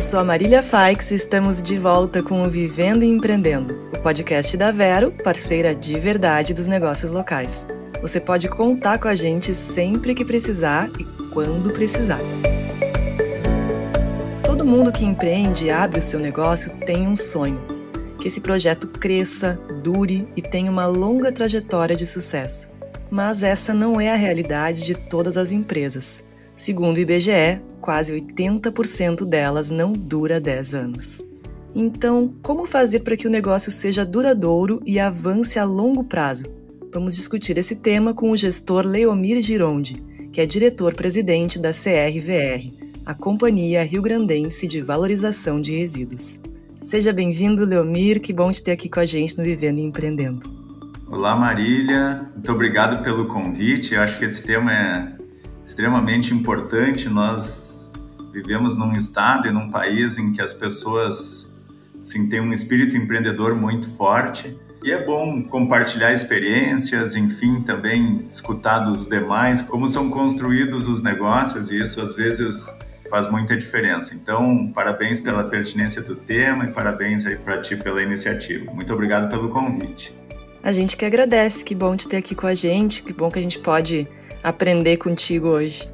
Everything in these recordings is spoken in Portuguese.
eu sou a Marília Faix e estamos de volta com o Vivendo e Empreendendo, o podcast da Vero, parceira de verdade dos negócios locais. Você pode contar com a gente sempre que precisar e quando precisar. Todo mundo que empreende e abre o seu negócio tem um sonho: que esse projeto cresça, dure e tenha uma longa trajetória de sucesso. Mas essa não é a realidade de todas as empresas. Segundo o IBGE, quase 80% delas não dura 10 anos. Então, como fazer para que o negócio seja duradouro e avance a longo prazo? Vamos discutir esse tema com o gestor Leomir Gironde, que é diretor-presidente da CRVR, a Companhia Rio Grandense de Valorização de Resíduos. Seja bem-vindo, Leomir, que bom te ter aqui com a gente no Vivendo e Empreendendo. Olá, Marília, muito obrigado pelo convite. Eu acho que esse tema é extremamente importante. Nós vivemos num estado e num país em que as pessoas assim, têm um espírito empreendedor muito forte. E é bom compartilhar experiências, enfim, também escutar dos demais como são construídos os negócios, e isso às vezes faz muita diferença. Então, parabéns pela pertinência do tema e parabéns aí para ti pela iniciativa. Muito obrigado pelo convite. A gente que agradece, que bom te ter aqui com a gente, que bom que a gente pode aprender contigo hoje.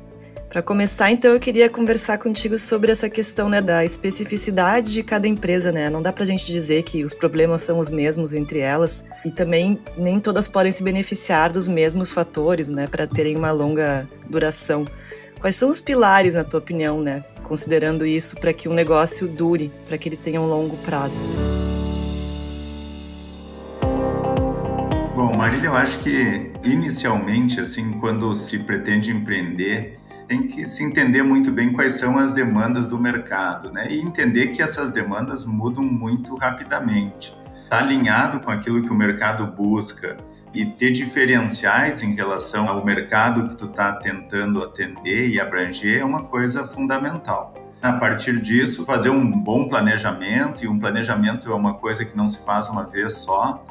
Para começar, então, eu queria conversar contigo sobre essa questão né, da especificidade de cada empresa. Né? Não dá para a gente dizer que os problemas são os mesmos entre elas e também nem todas podem se beneficiar dos mesmos fatores né, para terem uma longa duração. Quais são os pilares, na tua opinião, né, considerando isso, para que um negócio dure, para que ele tenha um longo prazo? Eu acho que inicialmente, assim, quando se pretende empreender, tem que se entender muito bem quais são as demandas do mercado, né? E entender que essas demandas mudam muito rapidamente. Está alinhado com aquilo que o mercado busca e ter diferenciais em relação ao mercado que tu está tentando atender e abranger é uma coisa fundamental. A partir disso, fazer um bom planejamento, e um planejamento é uma coisa que não se faz uma vez só,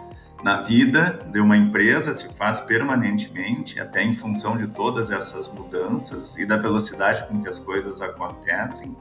na vida de uma empresa se faz permanentemente, até em função de todas essas mudanças e da velocidade com que as coisas acontecem.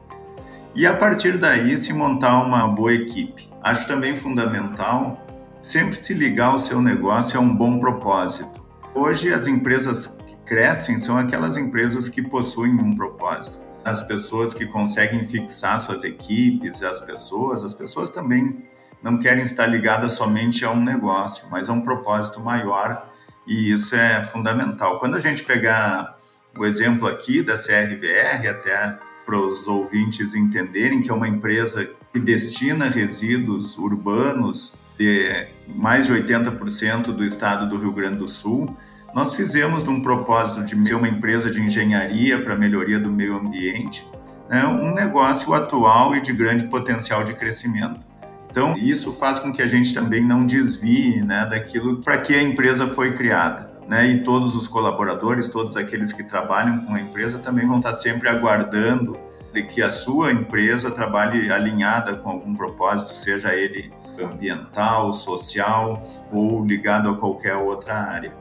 E a partir daí se montar uma boa equipe. Acho também fundamental sempre se ligar ao seu negócio a um bom propósito. Hoje as empresas que crescem são aquelas empresas que possuem um propósito. As pessoas que conseguem fixar suas equipes, as pessoas, as pessoas também não querem estar ligadas somente a um negócio, mas a um propósito maior, e isso é fundamental. Quando a gente pegar o exemplo aqui da CRVR, até para os ouvintes entenderem que é uma empresa que destina resíduos urbanos de mais de 80% do estado do Rio Grande do Sul, nós fizemos um propósito de ser uma empresa de engenharia para melhoria do meio ambiente, né, um negócio atual e de grande potencial de crescimento. Então, isso faz com que a gente também não desvie né, daquilo para que a empresa foi criada. Né? E todos os colaboradores, todos aqueles que trabalham com a empresa também vão estar sempre aguardando de que a sua empresa trabalhe alinhada com algum propósito, seja ele ambiental, social ou ligado a qualquer outra área.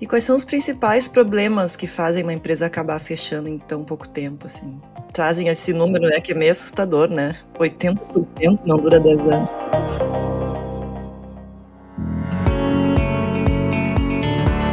E quais são os principais problemas que fazem uma empresa acabar fechando em tão pouco tempo, assim? Trazem esse número, né, que é meio assustador, né? 80% não dura 10 anos.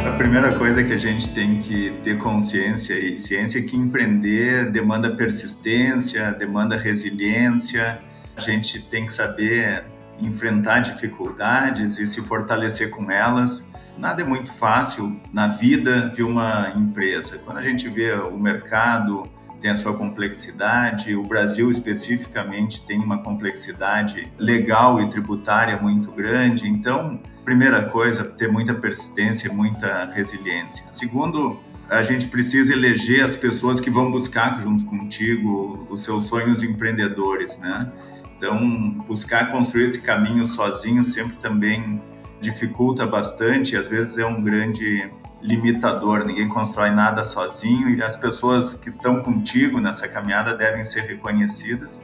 A primeira coisa que a gente tem que ter consciência e ciência é que empreender demanda persistência, demanda resiliência. A gente tem que saber enfrentar dificuldades e se fortalecer com elas. Nada é muito fácil na vida de uma empresa. Quando a gente vê o mercado tem a sua complexidade. O Brasil, especificamente, tem uma complexidade legal e tributária muito grande. Então, primeira coisa, ter muita persistência e muita resiliência. Segundo, a gente precisa eleger as pessoas que vão buscar junto contigo os seus sonhos empreendedores, né? Então, buscar construir esse caminho sozinho sempre também dificulta bastante, às vezes é um grande limitador, ninguém constrói nada sozinho e as pessoas que estão contigo nessa caminhada devem ser reconhecidas,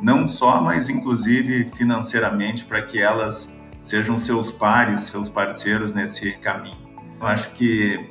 não só, mas inclusive financeiramente, para que elas sejam seus pares, seus parceiros nesse caminho. Eu acho que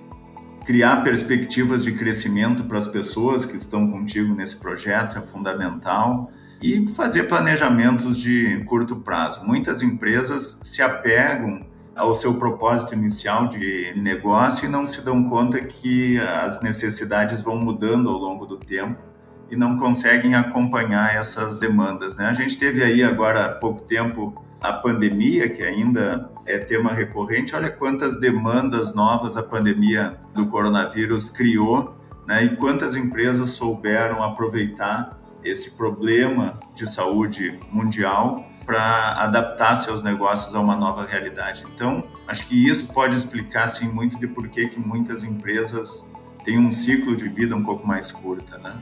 criar perspectivas de crescimento para as pessoas que estão contigo nesse projeto é fundamental. e fazer planejamentos de curto prazo. Muitas empresas se apegam ao seu propósito inicial de negócio e não se dão conta que as necessidades vão mudando ao longo do tempo e não conseguem acompanhar essas demandas. Né? A gente teve aí agora há pouco tempo a pandemia, que ainda é tema recorrente. Olha quantas demandas novas a pandemia do coronavírus criou né? e quantas empresas souberam aproveitar esse problema de saúde mundial para adaptar seus negócios a uma nova realidade. Então, acho que isso pode explicar assim muito de por que, muitas empresas têm um ciclo de vida um pouco mais curta, né?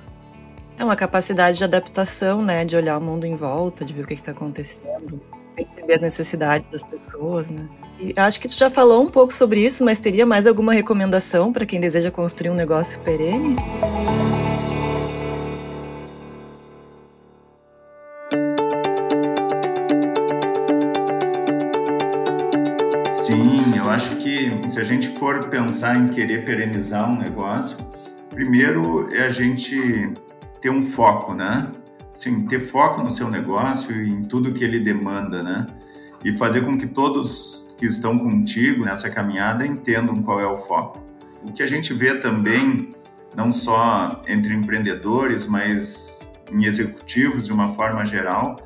É uma capacidade de adaptação, né? De olhar o mundo em volta, de ver o que está acontecendo, perceber as necessidades das pessoas, né? E acho que tu já falou um pouco sobre isso, mas teria mais alguma recomendação para quem deseja construir um negócio perene? Sim, eu acho que se a gente for pensar em querer perenizar um negócio, primeiro é a gente ter um foco, né? Sim, ter foco no seu negócio e em tudo que ele demanda, né? E fazer com que todos que estão contigo nessa caminhada entendam qual é o foco. O que a gente vê também, não só entre empreendedores, mas em executivos de uma forma geral,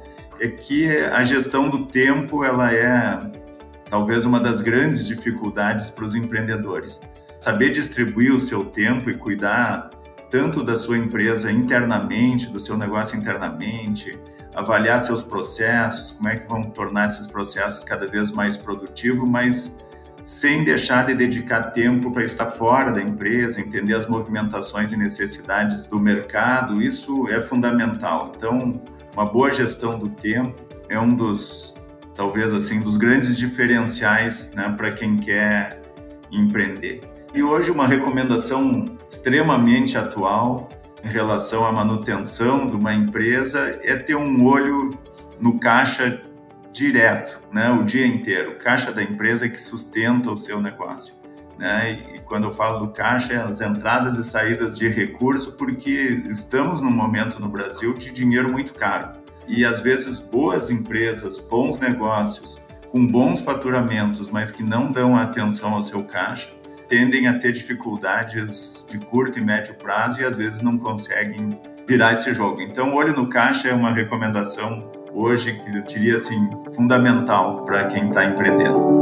é que a gestão do tempo ela é talvez uma das grandes dificuldades para os empreendedores. Saber distribuir o seu tempo e cuidar tanto da sua empresa internamente, do seu negócio internamente, avaliar seus processos, como é que vão tornar esses processos cada vez mais produtivos, mas sem deixar de dedicar tempo para estar fora da empresa, entender as movimentações e necessidades do mercado, isso é fundamental. Então, uma boa gestão do tempo é um dos talvez assim, dos grandes diferenciais né, para quem quer empreender. E hoje uma recomendação extremamente atual em relação à manutenção de uma empresa é ter um olho no caixa direto, né, o dia inteiro. O caixa da empresa que sustenta o seu negócio. Né? E quando eu falo do caixa, é as entradas e saídas de recurso, porque estamos num momento no Brasil de dinheiro muito caro e às vezes boas empresas, bons negócios, com bons faturamentos, mas que não dão atenção ao seu caixa, tendem a ter dificuldades de curto e médio prazo e às vezes não conseguem virar esse jogo. Então, olho no caixa é uma recomendação hoje que eu diria assim fundamental para quem está empreendendo.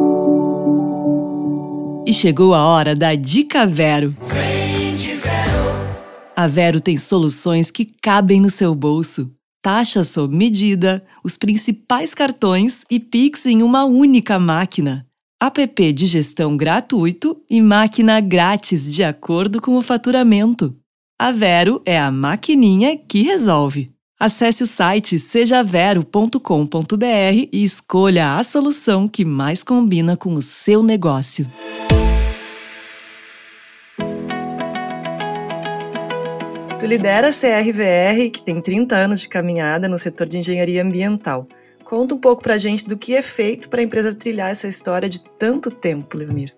E chegou a hora da dica Vero. Vem de Vero. A Vero tem soluções que cabem no seu bolso taxa sob medida, os principais cartões e Pix em uma única máquina. App de gestão gratuito e máquina grátis de acordo com o faturamento. A Vero é a maquininha que resolve. Acesse o site sejavero.com.br e escolha a solução que mais combina com o seu negócio. Tu lidera a CRVR, que tem 30 anos de caminhada no setor de engenharia ambiental. Conta um pouco para a gente do que é feito para a empresa trilhar essa história de tanto tempo, Leomir.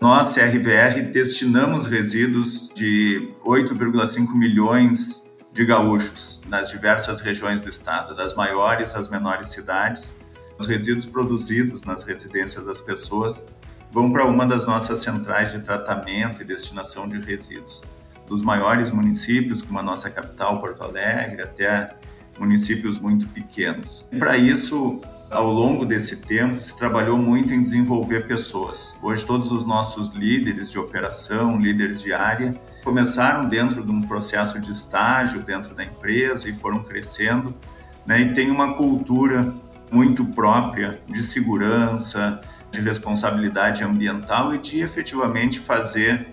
Nós, CRVR, destinamos resíduos de 8,5 milhões de gaúchos nas diversas regiões do estado, das maiores às menores cidades. Os resíduos produzidos nas residências das pessoas vão para uma das nossas centrais de tratamento e destinação de resíduos dos maiores municípios, como a nossa capital, Porto Alegre, até municípios muito pequenos. Para isso, ao longo desse tempo, se trabalhou muito em desenvolver pessoas. Hoje, todos os nossos líderes de operação, líderes de área, começaram dentro de um processo de estágio dentro da empresa e foram crescendo, né? E tem uma cultura muito própria de segurança, de responsabilidade ambiental e de efetivamente fazer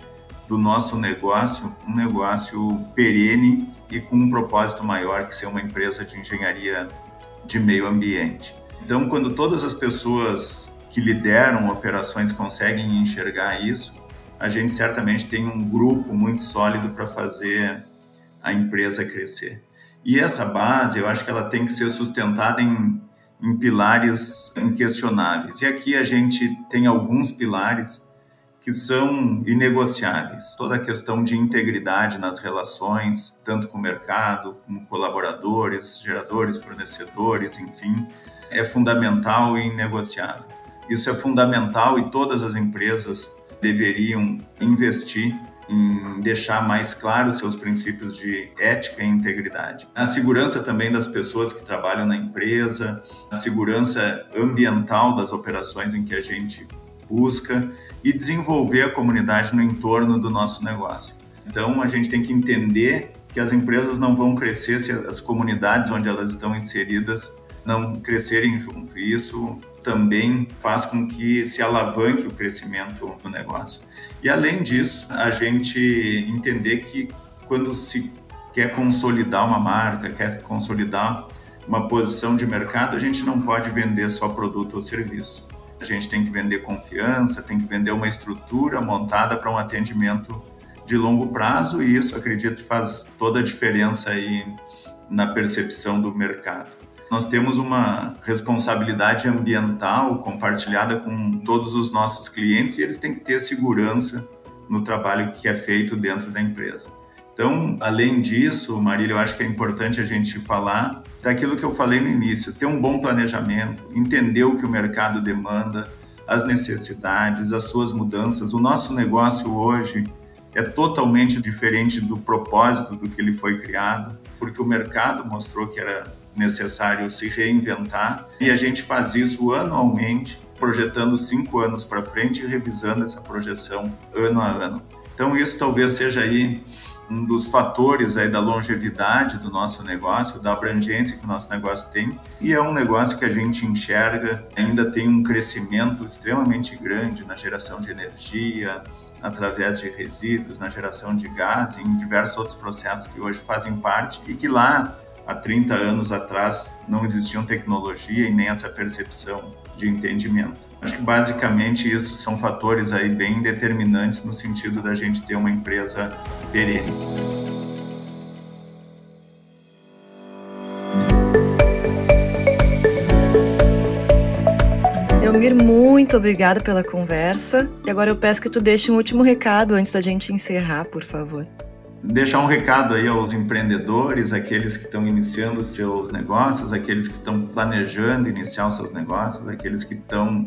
do nosso negócio um negócio perene e com um propósito maior que ser uma empresa de engenharia de meio ambiente. Então, quando todas as pessoas que lideram operações conseguem enxergar isso, a gente certamente tem um grupo muito sólido para fazer a empresa crescer. E essa base, eu acho que ela tem que ser sustentada em, em pilares inquestionáveis. E aqui a gente tem alguns pilares que são inegociáveis. Toda a questão de integridade nas relações, tanto com o mercado, com colaboradores, geradores, fornecedores, enfim, é fundamental e inegociável. Isso é fundamental e todas as empresas deveriam investir em deixar mais claros seus princípios de ética e integridade. A segurança também das pessoas que trabalham na empresa, a segurança ambiental das operações em que a gente busca e desenvolver a comunidade no entorno do nosso negócio. Então, a gente tem que entender que as empresas não vão crescer se as comunidades onde elas estão inseridas não crescerem junto. E isso também faz com que se alavanque o crescimento do negócio. E além disso, a gente entender que quando se quer consolidar uma marca, quer consolidar uma posição de mercado, a gente não pode vender só produto ou serviço. A gente tem que vender confiança, tem que vender uma estrutura montada para um atendimento de longo prazo e isso, acredito, faz toda a diferença aí na percepção do mercado. Nós temos uma responsabilidade ambiental compartilhada com todos os nossos clientes e eles têm que ter segurança no trabalho que é feito dentro da empresa. Então, além disso, Marília, eu acho que é importante a gente falar daquilo que eu falei no início, ter um bom planejamento, entender o que o mercado demanda, as necessidades, as suas mudanças. O nosso negócio hoje é totalmente diferente do propósito do que ele foi criado, porque o mercado mostrou que era necessário se reinventar e a gente faz isso anualmente, projetando cinco anos para frente e revisando essa projeção ano a ano. Então isso talvez seja aí um dos fatores aí da longevidade do nosso negócio, da abrangência que o nosso negócio tem, e é um negócio que a gente enxerga ainda tem um crescimento extremamente grande na geração de energia, através de resíduos, na geração de gás e em diversos outros processos que hoje fazem parte e que lá há 30 anos atrás não existiam tecnologia e nem essa percepção de entendimento. Acho que basicamente isso são fatores aí bem determinantes no sentido da gente ter uma empresa perene. Elmir, muito obrigada pela conversa. E agora eu peço que tu deixe um último recado antes da gente encerrar, por favor deixar um recado aí aos empreendedores, aqueles que estão iniciando seus negócios, aqueles que estão planejando iniciar os seus negócios, aqueles que estão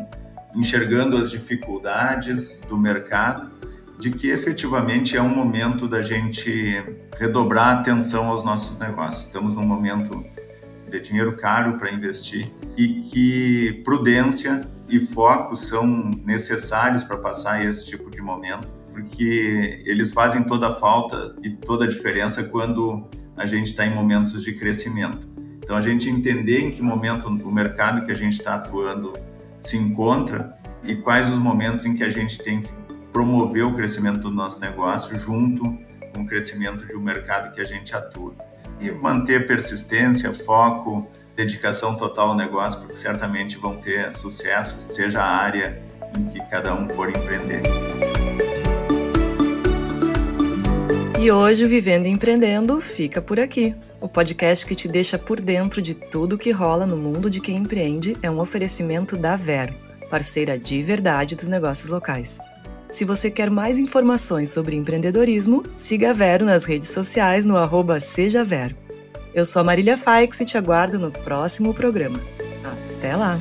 enxergando as dificuldades do mercado, de que efetivamente é um momento da gente redobrar a atenção aos nossos negócios. Estamos num momento de dinheiro caro para investir e que prudência e foco são necessários para passar esse tipo de momento porque eles fazem toda a falta e toda a diferença quando a gente está em momentos de crescimento. Então, a gente entender em que momento o mercado que a gente está atuando se encontra e quais os momentos em que a gente tem que promover o crescimento do nosso negócio junto com o crescimento de um mercado que a gente atua. E manter persistência, foco, dedicação total ao negócio, porque certamente vão ter sucesso, seja a área em que cada um for empreender. E hoje o Vivendo e Empreendendo fica por aqui. O podcast que te deixa por dentro de tudo que rola no mundo de quem empreende é um oferecimento da Vero, parceira de verdade dos negócios locais. Se você quer mais informações sobre empreendedorismo, siga a Vero nas redes sociais no arroba. Eu sou a Marília Faix e te aguardo no próximo programa. Até lá!